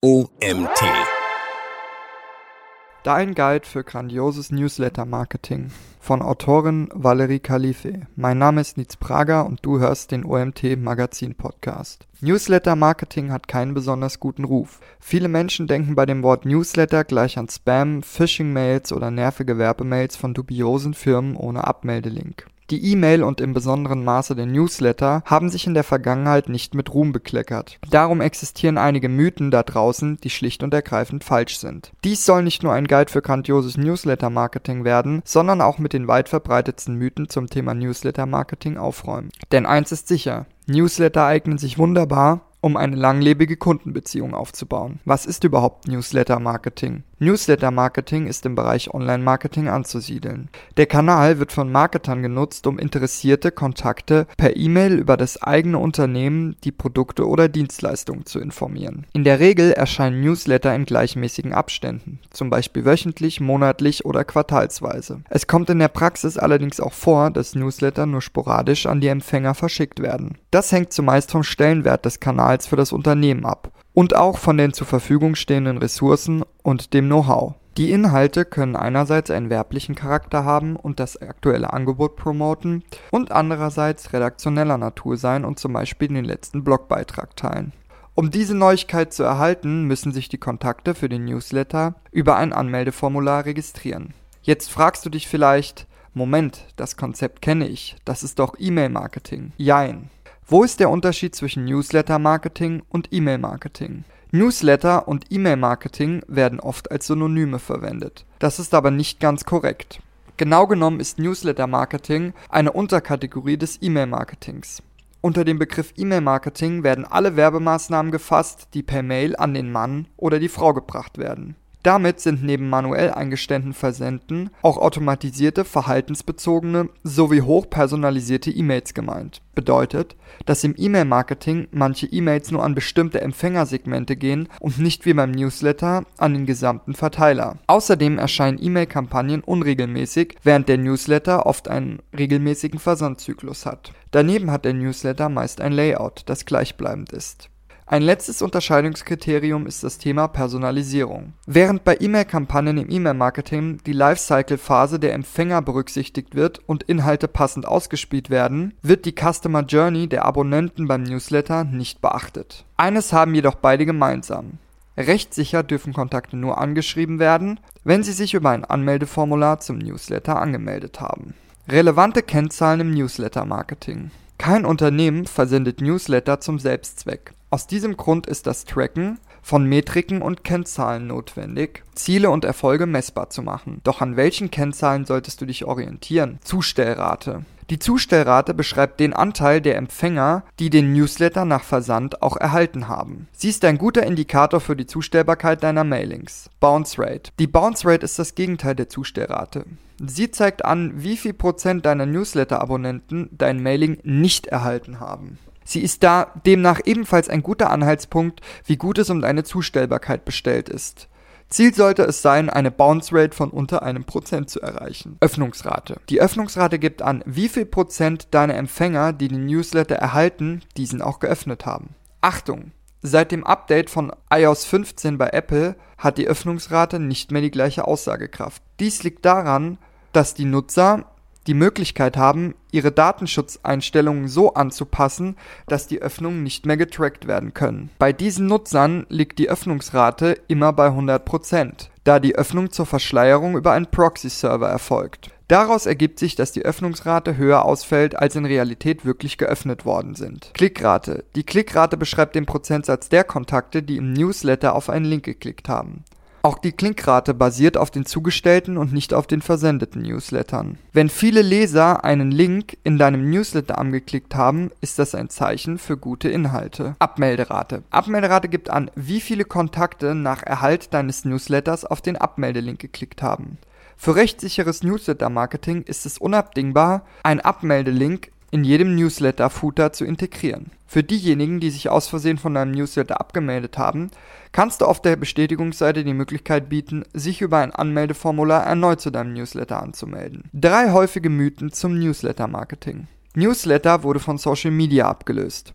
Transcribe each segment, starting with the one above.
OMT. Dein Guide für grandioses Newsletter-Marketing von Autorin Valerie Khalife. Mein Name ist Nitz Prager und du hörst den OMT Magazin Podcast. Newsletter-Marketing hat keinen besonders guten Ruf. Viele Menschen denken bei dem Wort Newsletter gleich an Spam, Phishing-Mails oder nervige Werbemails von dubiosen Firmen ohne Abmeldelink. Die E-Mail und im besonderen Maße der Newsletter haben sich in der Vergangenheit nicht mit Ruhm bekleckert. Darum existieren einige Mythen da draußen, die schlicht und ergreifend falsch sind. Dies soll nicht nur ein Guide für grandioses Newsletter-Marketing werden, sondern auch mit den weit verbreitetsten Mythen zum Thema Newsletter-Marketing aufräumen. Denn eins ist sicher, Newsletter eignen sich wunderbar, um eine langlebige Kundenbeziehung aufzubauen. Was ist überhaupt Newsletter Marketing? Newsletter Marketing ist im Bereich Online Marketing anzusiedeln. Der Kanal wird von Marketern genutzt, um interessierte Kontakte per E-Mail über das eigene Unternehmen, die Produkte oder Dienstleistungen zu informieren. In der Regel erscheinen Newsletter in gleichmäßigen Abständen, zum Beispiel wöchentlich, monatlich oder quartalsweise. Es kommt in der Praxis allerdings auch vor, dass Newsletter nur sporadisch an die Empfänger verschickt werden. Das hängt zumeist vom Stellenwert des Kanals für das Unternehmen ab und auch von den zur Verfügung stehenden Ressourcen und dem Know-how. Die Inhalte können einerseits einen werblichen Charakter haben und das aktuelle Angebot promoten und andererseits redaktioneller Natur sein und zum Beispiel den letzten Blogbeitrag teilen. Um diese Neuigkeit zu erhalten, müssen sich die Kontakte für den Newsletter über ein Anmeldeformular registrieren. Jetzt fragst du dich vielleicht, Moment, das Konzept kenne ich, das ist doch E-Mail-Marketing. Jein. Wo ist der Unterschied zwischen Newsletter-Marketing und E-Mail-Marketing? Newsletter und E-Mail-Marketing werden oft als Synonyme verwendet. Das ist aber nicht ganz korrekt. Genau genommen ist Newsletter-Marketing eine Unterkategorie des E-Mail-Marketings. Unter dem Begriff E-Mail-Marketing werden alle Werbemaßnahmen gefasst, die per Mail an den Mann oder die Frau gebracht werden. Damit sind neben manuell eingestellten Versenden auch automatisierte, verhaltensbezogene sowie hochpersonalisierte E-Mails gemeint. Bedeutet, dass im E-Mail-Marketing manche E-Mails nur an bestimmte Empfängersegmente gehen und nicht wie beim Newsletter an den gesamten Verteiler. Außerdem erscheinen E-Mail-Kampagnen unregelmäßig, während der Newsletter oft einen regelmäßigen Versandzyklus hat. Daneben hat der Newsletter meist ein Layout, das gleichbleibend ist. Ein letztes Unterscheidungskriterium ist das Thema Personalisierung. Während bei E-Mail-Kampagnen im E-Mail-Marketing die Lifecycle-Phase der Empfänger berücksichtigt wird und Inhalte passend ausgespielt werden, wird die Customer Journey der Abonnenten beim Newsletter nicht beachtet. Eines haben jedoch beide gemeinsam. Rechtssicher dürfen Kontakte nur angeschrieben werden, wenn sie sich über ein Anmeldeformular zum Newsletter angemeldet haben. Relevante Kennzahlen im Newsletter-Marketing. Kein Unternehmen versendet Newsletter zum Selbstzweck. Aus diesem Grund ist das Tracken von Metriken und Kennzahlen notwendig, Ziele und Erfolge messbar zu machen. Doch an welchen Kennzahlen solltest du dich orientieren? Zustellrate. Die Zustellrate beschreibt den Anteil der Empfänger, die den Newsletter nach Versand auch erhalten haben. Sie ist ein guter Indikator für die Zustellbarkeit deiner Mailings. Bounce Rate. Die Bounce Rate ist das Gegenteil der Zustellrate. Sie zeigt an, wie viel Prozent deiner Newsletter-Abonnenten dein Mailing nicht erhalten haben. Sie ist da demnach ebenfalls ein guter Anhaltspunkt, wie gut es um deine Zustellbarkeit bestellt ist. Ziel sollte es sein, eine Bounce Rate von unter einem Prozent zu erreichen. Öffnungsrate. Die Öffnungsrate gibt an, wie viel Prozent deiner Empfänger, die den Newsletter erhalten, diesen auch geöffnet haben. Achtung! Seit dem Update von iOS 15 bei Apple hat die Öffnungsrate nicht mehr die gleiche Aussagekraft. Dies liegt daran, dass die Nutzer die Möglichkeit haben, ihre Datenschutzeinstellungen so anzupassen, dass die Öffnungen nicht mehr getrackt werden können. Bei diesen Nutzern liegt die Öffnungsrate immer bei 100%, da die Öffnung zur Verschleierung über einen Proxy-Server erfolgt. Daraus ergibt sich, dass die Öffnungsrate höher ausfällt, als in Realität wirklich geöffnet worden sind. Klickrate. Die Klickrate beschreibt den Prozentsatz der Kontakte, die im Newsletter auf einen Link geklickt haben. Auch die Klickrate basiert auf den zugestellten und nicht auf den versendeten Newslettern. Wenn viele Leser einen Link in deinem Newsletter angeklickt haben, ist das ein Zeichen für gute Inhalte. Abmelderate. Abmelderate gibt an, wie viele Kontakte nach Erhalt deines Newsletters auf den Abmeldelink geklickt haben. Für rechtssicheres Newsletter-Marketing ist es unabdingbar, ein Abmeldelink in jedem Newsletter-Footer zu integrieren. Für diejenigen, die sich aus Versehen von deinem Newsletter abgemeldet haben, kannst du auf der Bestätigungsseite die Möglichkeit bieten, sich über ein Anmeldeformular erneut zu deinem Newsletter anzumelden. Drei häufige Mythen zum Newsletter-Marketing. Newsletter wurde von Social Media abgelöst.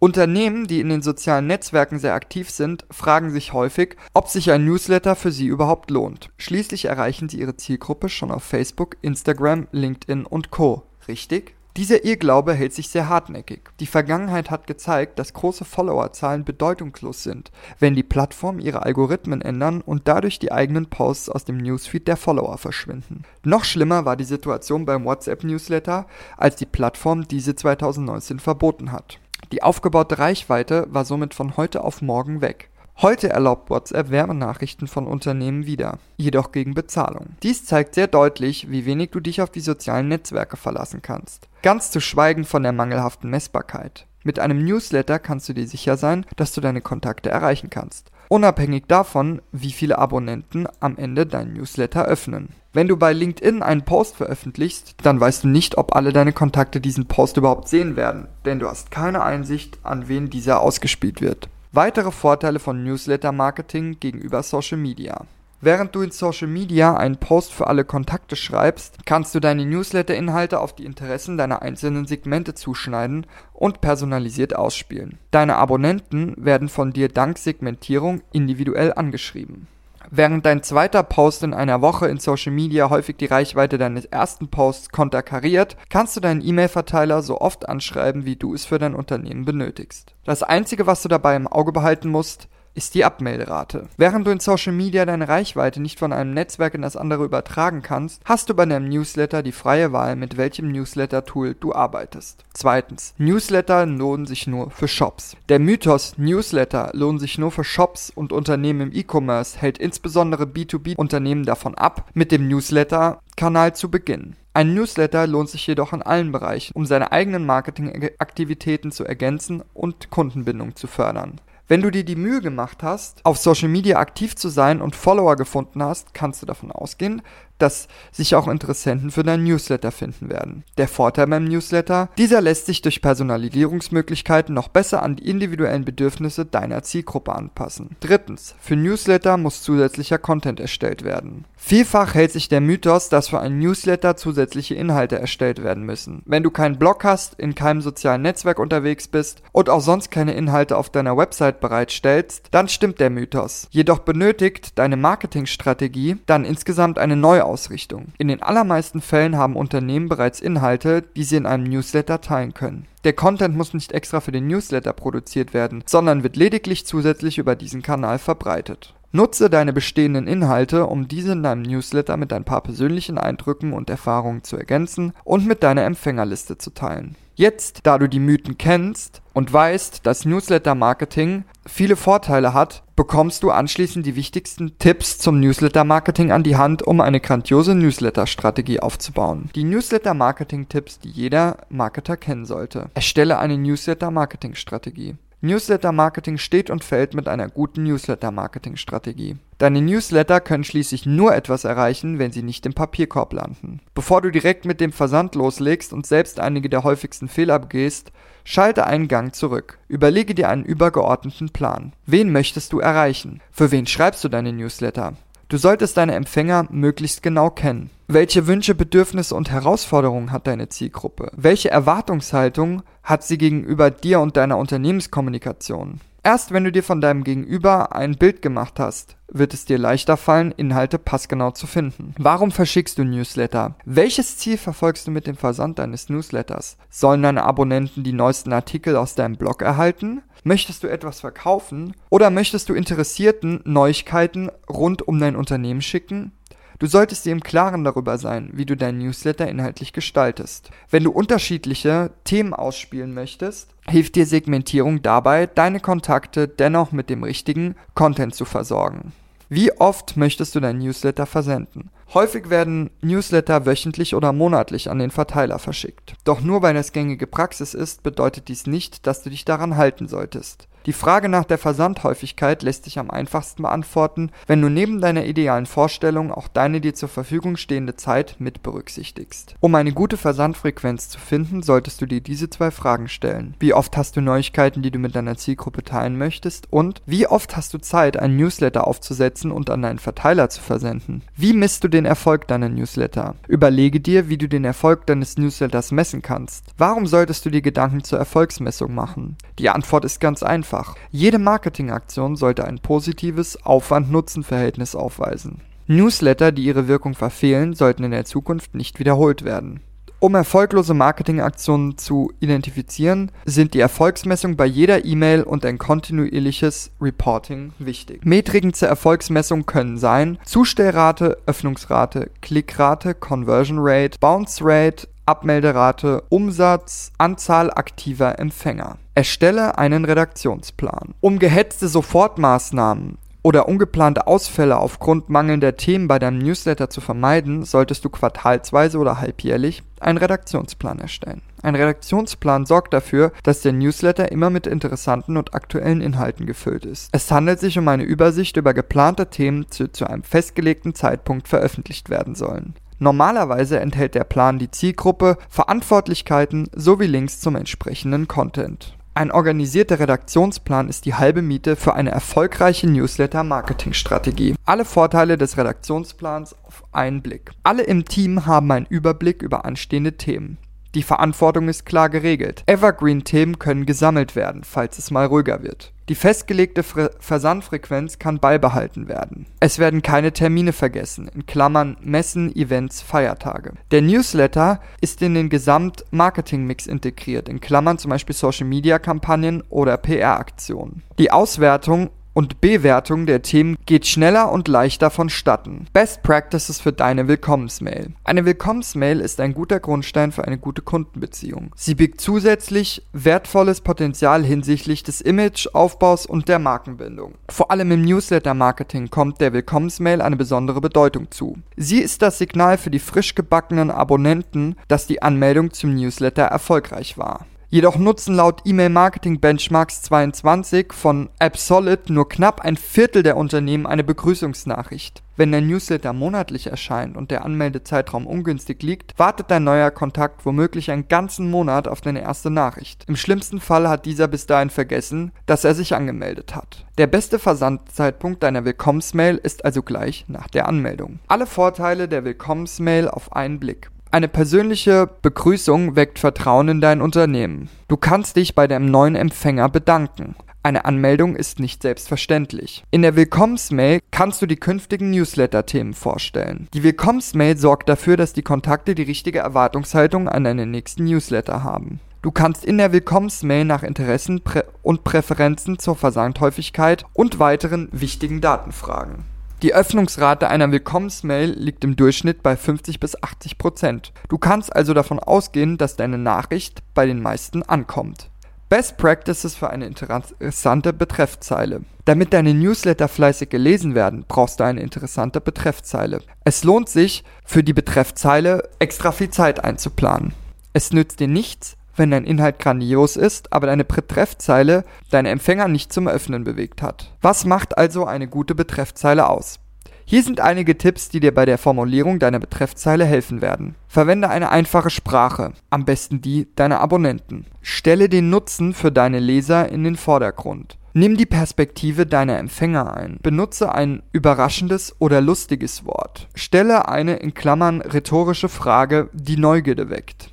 Unternehmen, die in den sozialen Netzwerken sehr aktiv sind, fragen sich häufig, ob sich ein Newsletter für sie überhaupt lohnt. Schließlich erreichen sie ihre Zielgruppe schon auf Facebook, Instagram, LinkedIn und Co. Richtig? Dieser Irrglaube hält sich sehr hartnäckig. Die Vergangenheit hat gezeigt, dass große Followerzahlen bedeutungslos sind, wenn die Plattformen ihre Algorithmen ändern und dadurch die eigenen Posts aus dem Newsfeed der Follower verschwinden. Noch schlimmer war die Situation beim WhatsApp-Newsletter, als die Plattform diese 2019 verboten hat. Die aufgebaute Reichweite war somit von heute auf morgen weg. Heute erlaubt WhatsApp Werbenachrichten von Unternehmen wieder, jedoch gegen Bezahlung. Dies zeigt sehr deutlich, wie wenig du dich auf die sozialen Netzwerke verlassen kannst. Ganz zu schweigen von der mangelhaften Messbarkeit. Mit einem Newsletter kannst du dir sicher sein, dass du deine Kontakte erreichen kannst, unabhängig davon, wie viele Abonnenten am Ende dein Newsletter öffnen. Wenn du bei LinkedIn einen Post veröffentlichst, dann weißt du nicht, ob alle deine Kontakte diesen Post überhaupt sehen werden, denn du hast keine Einsicht, an wen dieser ausgespielt wird. Weitere Vorteile von Newsletter-Marketing gegenüber Social Media. Während du in Social Media einen Post für alle Kontakte schreibst, kannst du deine Newsletter-Inhalte auf die Interessen deiner einzelnen Segmente zuschneiden und personalisiert ausspielen. Deine Abonnenten werden von dir dank Segmentierung individuell angeschrieben. Während dein zweiter Post in einer Woche in Social Media häufig die Reichweite deines ersten Posts konterkariert, kannst du deinen E-Mail-Verteiler so oft anschreiben, wie du es für dein Unternehmen benötigst. Das einzige, was du dabei im Auge behalten musst, ist die Abmelderate. Während du in Social Media deine Reichweite nicht von einem Netzwerk in das andere übertragen kannst, hast du bei deinem Newsletter die freie Wahl, mit welchem Newsletter-Tool du arbeitest. Zweitens, Newsletter lohnen sich nur für Shops. Der Mythos Newsletter lohnen sich nur für Shops und Unternehmen im E-Commerce hält insbesondere B2B-Unternehmen davon ab, mit dem Newsletter-Kanal zu beginnen. Ein Newsletter lohnt sich jedoch in allen Bereichen, um seine eigenen Marketingaktivitäten zu ergänzen und Kundenbindung zu fördern. Wenn du dir die Mühe gemacht hast, auf Social Media aktiv zu sein und Follower gefunden hast, kannst du davon ausgehen, dass sich auch Interessenten für dein Newsletter finden werden. Der Vorteil beim Newsletter, dieser lässt sich durch Personalisierungsmöglichkeiten noch besser an die individuellen Bedürfnisse deiner Zielgruppe anpassen. Drittens, für Newsletter muss zusätzlicher Content erstellt werden. Vielfach hält sich der Mythos, dass für einen Newsletter zusätzliche Inhalte erstellt werden müssen. Wenn du keinen Blog hast, in keinem sozialen Netzwerk unterwegs bist und auch sonst keine Inhalte auf deiner Website bereitstellst, dann stimmt der Mythos. Jedoch benötigt deine Marketingstrategie dann insgesamt eine neue Ausrichtung. In den allermeisten Fällen haben Unternehmen bereits Inhalte, die sie in einem Newsletter teilen können. Der Content muss nicht extra für den Newsletter produziert werden, sondern wird lediglich zusätzlich über diesen Kanal verbreitet. Nutze deine bestehenden Inhalte, um diese in deinem Newsletter mit ein paar persönlichen Eindrücken und Erfahrungen zu ergänzen und mit deiner Empfängerliste zu teilen. Jetzt, da du die Mythen kennst und weißt, dass Newsletter-Marketing viele Vorteile hat, bekommst du anschließend die wichtigsten Tipps zum Newsletter-Marketing an die Hand, um eine grandiose Newsletter-Strategie aufzubauen. Die Newsletter-Marketing-Tipps, die jeder Marketer kennen sollte. Erstelle eine Newsletter-Marketing-Strategie. Newsletter-Marketing steht und fällt mit einer guten Newsletter-Marketing-Strategie. Deine Newsletter können schließlich nur etwas erreichen, wenn sie nicht im Papierkorb landen. Bevor du direkt mit dem Versand loslegst und selbst einige der häufigsten Fehler begehst, schalte einen Gang zurück. Überlege dir einen übergeordneten Plan. Wen möchtest du erreichen? Für wen schreibst du deine Newsletter? Du solltest deine Empfänger möglichst genau kennen. Welche Wünsche, Bedürfnisse und Herausforderungen hat deine Zielgruppe? Welche Erwartungshaltung hat sie gegenüber dir und deiner Unternehmenskommunikation? Erst wenn du dir von deinem Gegenüber ein Bild gemacht hast, wird es dir leichter fallen, Inhalte passgenau zu finden. Warum verschickst du Newsletter? Welches Ziel verfolgst du mit dem Versand deines Newsletters? Sollen deine Abonnenten die neuesten Artikel aus deinem Blog erhalten? Möchtest du etwas verkaufen? Oder möchtest du Interessierten Neuigkeiten rund um dein Unternehmen schicken? Du solltest dir im Klaren darüber sein, wie du dein Newsletter inhaltlich gestaltest. Wenn du unterschiedliche Themen ausspielen möchtest, hilft dir Segmentierung dabei, deine Kontakte dennoch mit dem richtigen Content zu versorgen. Wie oft möchtest du dein Newsletter versenden? Häufig werden Newsletter wöchentlich oder monatlich an den Verteiler verschickt. Doch nur weil es gängige Praxis ist, bedeutet dies nicht, dass du dich daran halten solltest. Die Frage nach der Versandhäufigkeit lässt sich am einfachsten beantworten, wenn du neben deiner idealen Vorstellung auch deine dir zur Verfügung stehende Zeit mit berücksichtigst. Um eine gute Versandfrequenz zu finden, solltest du dir diese zwei Fragen stellen. Wie oft hast du Neuigkeiten, die du mit deiner Zielgruppe teilen möchtest? Und wie oft hast du Zeit, einen Newsletter aufzusetzen und an deinen Verteiler zu versenden? Wie misst du den Erfolg deiner Newsletter? Überlege dir, wie du den Erfolg deines Newsletters messen kannst. Warum solltest du dir Gedanken zur Erfolgsmessung machen? Die Antwort ist ganz einfach. Jede Marketingaktion sollte ein positives Aufwand-Nutzen-Verhältnis aufweisen. Newsletter, die ihre Wirkung verfehlen, sollten in der Zukunft nicht wiederholt werden. Um erfolglose Marketingaktionen zu identifizieren, sind die Erfolgsmessung bei jeder E-Mail und ein kontinuierliches Reporting wichtig. Metriken zur Erfolgsmessung können sein Zustellrate, Öffnungsrate, Klickrate, Conversion Rate, Bounce Rate, Abmelderate, Umsatz, Anzahl aktiver Empfänger. Erstelle einen Redaktionsplan. Um gehetzte Sofortmaßnahmen oder ungeplante Ausfälle aufgrund mangelnder Themen bei deinem Newsletter zu vermeiden, solltest du quartalsweise oder halbjährlich einen Redaktionsplan erstellen. Ein Redaktionsplan sorgt dafür, dass der Newsletter immer mit interessanten und aktuellen Inhalten gefüllt ist. Es handelt sich um eine Übersicht über geplante Themen, die zu einem festgelegten Zeitpunkt veröffentlicht werden sollen. Normalerweise enthält der Plan die Zielgruppe, Verantwortlichkeiten sowie Links zum entsprechenden Content. Ein organisierter Redaktionsplan ist die halbe Miete für eine erfolgreiche Newsletter-Marketing-Strategie. Alle Vorteile des Redaktionsplans auf einen Blick. Alle im Team haben einen Überblick über anstehende Themen. Die Verantwortung ist klar geregelt. Evergreen-Themen können gesammelt werden, falls es mal ruhiger wird. Die festgelegte Fre Versandfrequenz kann beibehalten werden. Es werden keine Termine vergessen, in Klammern Messen, Events, Feiertage. Der Newsletter ist in den Gesamt-Marketing-Mix integriert, in Klammern zum Beispiel Social-Media-Kampagnen oder PR-Aktionen. Die Auswertung und Bewertung der Themen geht schneller und leichter vonstatten. Best Practices für deine Willkommensmail. Eine Willkommensmail ist ein guter Grundstein für eine gute Kundenbeziehung. Sie birgt zusätzlich wertvolles Potenzial hinsichtlich des Imageaufbaus und der Markenbindung. Vor allem im Newsletter-Marketing kommt der Willkommensmail eine besondere Bedeutung zu. Sie ist das Signal für die frisch gebackenen Abonnenten, dass die Anmeldung zum Newsletter erfolgreich war. Jedoch nutzen laut E-Mail Marketing Benchmarks 22 von AppSolid nur knapp ein Viertel der Unternehmen eine Begrüßungsnachricht. Wenn der Newsletter monatlich erscheint und der Anmeldezeitraum ungünstig liegt, wartet dein neuer Kontakt womöglich einen ganzen Monat auf deine erste Nachricht. Im schlimmsten Fall hat dieser bis dahin vergessen, dass er sich angemeldet hat. Der beste Versandzeitpunkt deiner Willkommensmail ist also gleich nach der Anmeldung. Alle Vorteile der Willkommensmail auf einen Blick. Eine persönliche Begrüßung weckt Vertrauen in dein Unternehmen. Du kannst dich bei deinem neuen Empfänger bedanken. Eine Anmeldung ist nicht selbstverständlich. In der Willkommensmail kannst du die künftigen Newsletter-Themen vorstellen. Die Willkommensmail sorgt dafür, dass die Kontakte die richtige Erwartungshaltung an deinen nächsten Newsletter haben. Du kannst in der Willkommensmail nach Interessen und Präferenzen zur Versandhäufigkeit und weiteren wichtigen Daten fragen. Die Öffnungsrate einer Willkommensmail liegt im Durchschnitt bei 50 bis 80 Prozent. Du kannst also davon ausgehen, dass deine Nachricht bei den meisten ankommt. Best Practices für eine interessante Betreffzeile. Damit deine Newsletter fleißig gelesen werden, brauchst du eine interessante Betreffzeile. Es lohnt sich, für die Betreffzeile extra viel Zeit einzuplanen. Es nützt dir nichts, wenn dein Inhalt grandios ist, aber deine Betreffzeile deine Empfänger nicht zum Öffnen bewegt hat. Was macht also eine gute Betreffzeile aus? Hier sind einige Tipps, die dir bei der Formulierung deiner Betreffzeile helfen werden. Verwende eine einfache Sprache, am besten die deiner Abonnenten. Stelle den Nutzen für deine Leser in den Vordergrund. Nimm die Perspektive deiner Empfänger ein. Benutze ein überraschendes oder lustiges Wort. Stelle eine in Klammern rhetorische Frage, die Neugierde weckt.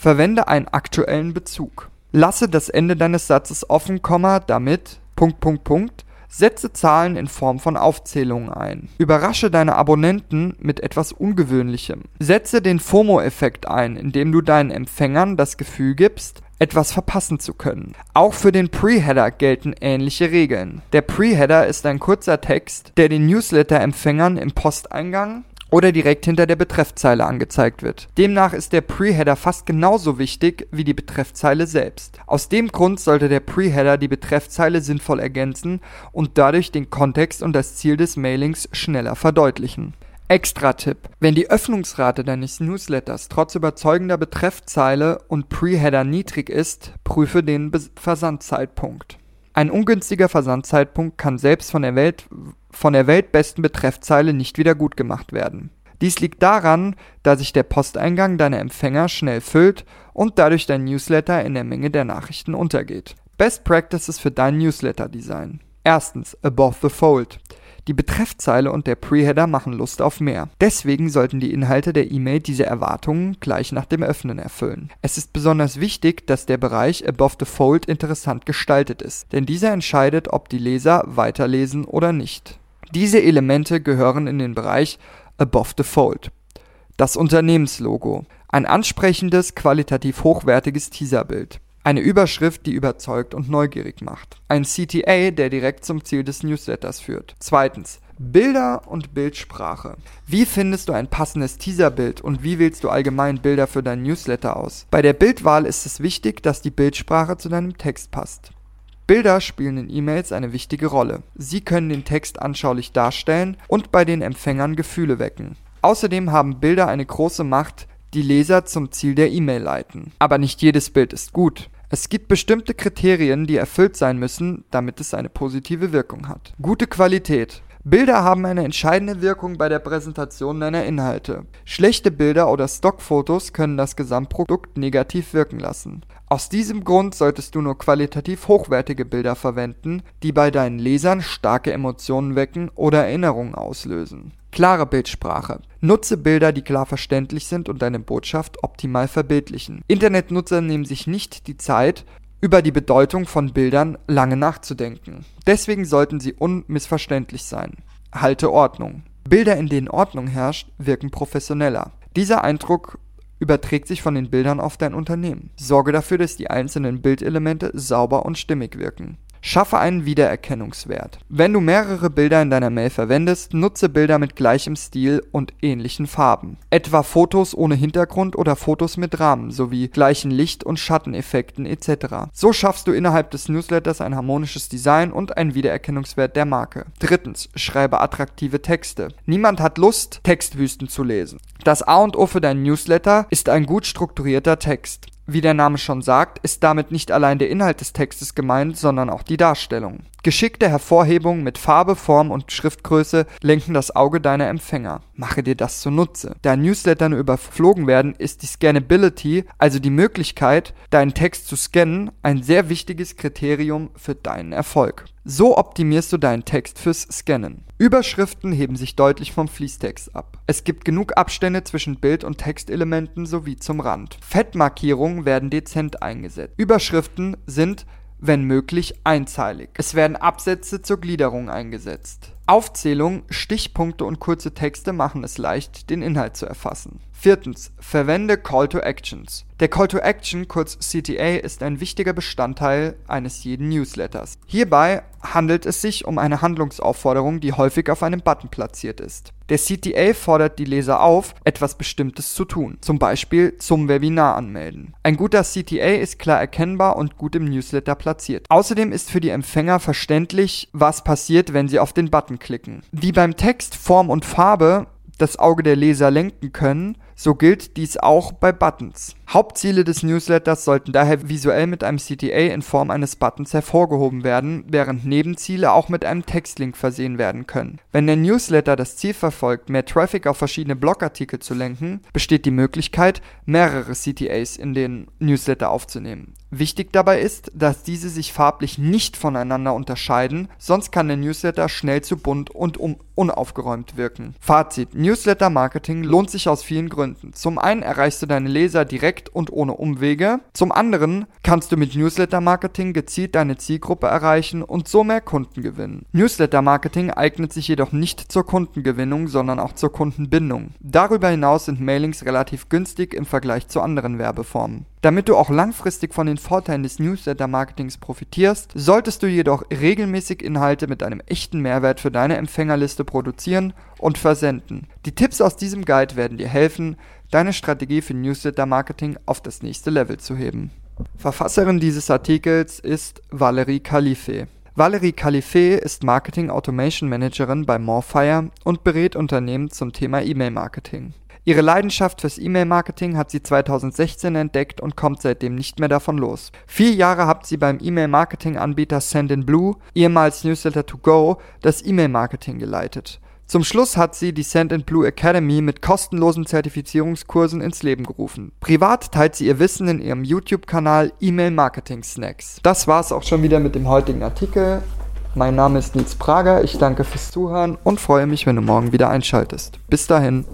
Verwende einen aktuellen Bezug. Lasse das Ende deines Satzes offen, damit Punkt, Punkt, Punkt, Setze Zahlen in Form von Aufzählungen ein. Überrasche deine Abonnenten mit etwas Ungewöhnlichem. Setze den FOMO-Effekt ein, indem du deinen Empfängern das Gefühl gibst, etwas verpassen zu können. Auch für den Pre-Header gelten ähnliche Regeln. Der Pre-Header ist ein kurzer Text, der den Newsletter-Empfängern im Posteingang oder direkt hinter der Betreffzeile angezeigt wird. Demnach ist der Preheader fast genauso wichtig wie die Betreffzeile selbst. Aus dem Grund sollte der Preheader die Betreffzeile sinnvoll ergänzen und dadurch den Kontext und das Ziel des Mailings schneller verdeutlichen. Extra-Tipp. Wenn die Öffnungsrate deines Newsletters trotz überzeugender Betreffzeile und Preheader niedrig ist, prüfe den Versandzeitpunkt. Ein ungünstiger Versandzeitpunkt kann selbst von der, Welt, von der weltbesten Betreffzeile nicht wieder gut gemacht werden. Dies liegt daran, da sich der Posteingang deiner Empfänger schnell füllt und dadurch dein Newsletter in der Menge der Nachrichten untergeht. Best Practices für dein Newsletter-Design. Erstens, Above the Fold. Die Betreffzeile und der Preheader machen Lust auf mehr. Deswegen sollten die Inhalte der E-Mail diese Erwartungen gleich nach dem Öffnen erfüllen. Es ist besonders wichtig, dass der Bereich Above the Fold interessant gestaltet ist, denn dieser entscheidet, ob die Leser weiterlesen oder nicht. Diese Elemente gehören in den Bereich Above the Fold. Das Unternehmenslogo. Ein ansprechendes, qualitativ hochwertiges Teaserbild. Eine Überschrift, die überzeugt und neugierig macht. Ein CTA, der direkt zum Ziel des Newsletters führt. Zweitens. Bilder und Bildsprache. Wie findest du ein passendes Teaserbild und wie wählst du allgemein Bilder für deinen Newsletter aus? Bei der Bildwahl ist es wichtig, dass die Bildsprache zu deinem Text passt. Bilder spielen in E-Mails eine wichtige Rolle. Sie können den Text anschaulich darstellen und bei den Empfängern Gefühle wecken. Außerdem haben Bilder eine große Macht, die Leser zum Ziel der E-Mail leiten. Aber nicht jedes Bild ist gut. Es gibt bestimmte Kriterien, die erfüllt sein müssen, damit es eine positive Wirkung hat. Gute Qualität. Bilder haben eine entscheidende Wirkung bei der Präsentation deiner Inhalte. Schlechte Bilder oder Stockfotos können das Gesamtprodukt negativ wirken lassen. Aus diesem Grund solltest du nur qualitativ hochwertige Bilder verwenden, die bei deinen Lesern starke Emotionen wecken oder Erinnerungen auslösen. Klare Bildsprache. Nutze Bilder, die klar verständlich sind und deine Botschaft optimal verbildlichen. Internetnutzer nehmen sich nicht die Zeit, über die Bedeutung von Bildern lange nachzudenken. Deswegen sollten sie unmissverständlich sein. Halte Ordnung. Bilder, in denen Ordnung herrscht, wirken professioneller. Dieser Eindruck überträgt sich von den Bildern auf dein Unternehmen. Sorge dafür, dass die einzelnen Bildelemente sauber und stimmig wirken. Schaffe einen Wiedererkennungswert. Wenn du mehrere Bilder in deiner Mail verwendest, nutze Bilder mit gleichem Stil und ähnlichen Farben. Etwa Fotos ohne Hintergrund oder Fotos mit Rahmen sowie gleichen Licht- und Schatteneffekten etc. So schaffst du innerhalb des Newsletters ein harmonisches Design und einen Wiedererkennungswert der Marke. Drittens, schreibe attraktive Texte. Niemand hat Lust, Textwüsten zu lesen. Das A und O für deinen Newsletter ist ein gut strukturierter Text. Wie der Name schon sagt, ist damit nicht allein der Inhalt des Textes gemeint, sondern auch die Darstellung. Geschickte Hervorhebungen mit Farbe, Form und Schriftgröße lenken das Auge deiner Empfänger. Mache dir das zunutze. Da Newsletter nur überflogen werden, ist die Scannability, also die Möglichkeit, deinen Text zu scannen, ein sehr wichtiges Kriterium für deinen Erfolg. So optimierst du deinen Text fürs Scannen. Überschriften heben sich deutlich vom Fließtext ab. Es gibt genug Abstände zwischen Bild- und Textelementen sowie zum Rand. Fettmarkierungen werden dezent eingesetzt. Überschriften sind wenn möglich einzeilig. Es werden Absätze zur Gliederung eingesetzt. Aufzählung, Stichpunkte und kurze Texte machen es leicht, den Inhalt zu erfassen. Viertens. Verwende Call to Actions. Der Call to Action, kurz CTA, ist ein wichtiger Bestandteil eines jeden Newsletters. Hierbei handelt es sich um eine Handlungsaufforderung, die häufig auf einem Button platziert ist. Der CTA fordert die Leser auf, etwas Bestimmtes zu tun, zum Beispiel zum Webinar anmelden. Ein guter CTA ist klar erkennbar und gut im Newsletter platziert. Außerdem ist für die Empfänger verständlich, was passiert, wenn sie auf den Button klicken. Wie beim Text, Form und Farbe das Auge der Leser lenken können, so gilt dies auch bei Buttons. Hauptziele des Newsletters sollten daher visuell mit einem CTA in Form eines Buttons hervorgehoben werden, während Nebenziele auch mit einem Textlink versehen werden können. Wenn der Newsletter das Ziel verfolgt, mehr Traffic auf verschiedene Blogartikel zu lenken, besteht die Möglichkeit, mehrere CTAs in den Newsletter aufzunehmen. Wichtig dabei ist, dass diese sich farblich nicht voneinander unterscheiden, sonst kann der Newsletter schnell zu bunt und um unaufgeräumt wirken. Fazit: Newsletter Marketing lohnt sich aus vielen Gründen. Zum einen erreichst du deine Leser direkt und ohne Umwege. Zum anderen kannst du mit Newsletter Marketing gezielt deine Zielgruppe erreichen und so mehr Kunden gewinnen. Newsletter Marketing eignet sich jedoch nicht zur Kundengewinnung, sondern auch zur Kundenbindung. Darüber hinaus sind Mailings relativ günstig im Vergleich zu anderen Werbeformen. Damit du auch langfristig von den Vorteilen des Newsletter-Marketings profitierst, solltest du jedoch regelmäßig Inhalte mit einem echten Mehrwert für deine Empfängerliste produzieren und versenden. Die Tipps aus diesem Guide werden dir helfen, deine Strategie für Newsletter-Marketing auf das nächste Level zu heben. Verfasserin dieses Artikels ist Valerie Khalife. Valerie Khalife ist Marketing Automation Managerin bei Morfire und berät Unternehmen zum Thema E-Mail-Marketing. Ihre Leidenschaft fürs E-Mail-Marketing hat sie 2016 entdeckt und kommt seitdem nicht mehr davon los. Vier Jahre hat sie beim E-Mail-Marketing-Anbieter Sendinblue, ehemals Newsletter to Go, das E-Mail-Marketing geleitet. Zum Schluss hat sie die Sendinblue Academy mit kostenlosen Zertifizierungskursen ins Leben gerufen. Privat teilt sie ihr Wissen in ihrem YouTube-Kanal E-Mail Marketing Snacks. Das war's auch schon wieder mit dem heutigen Artikel. Mein Name ist Nils Prager, ich danke fürs Zuhören und freue mich, wenn du morgen wieder einschaltest. Bis dahin.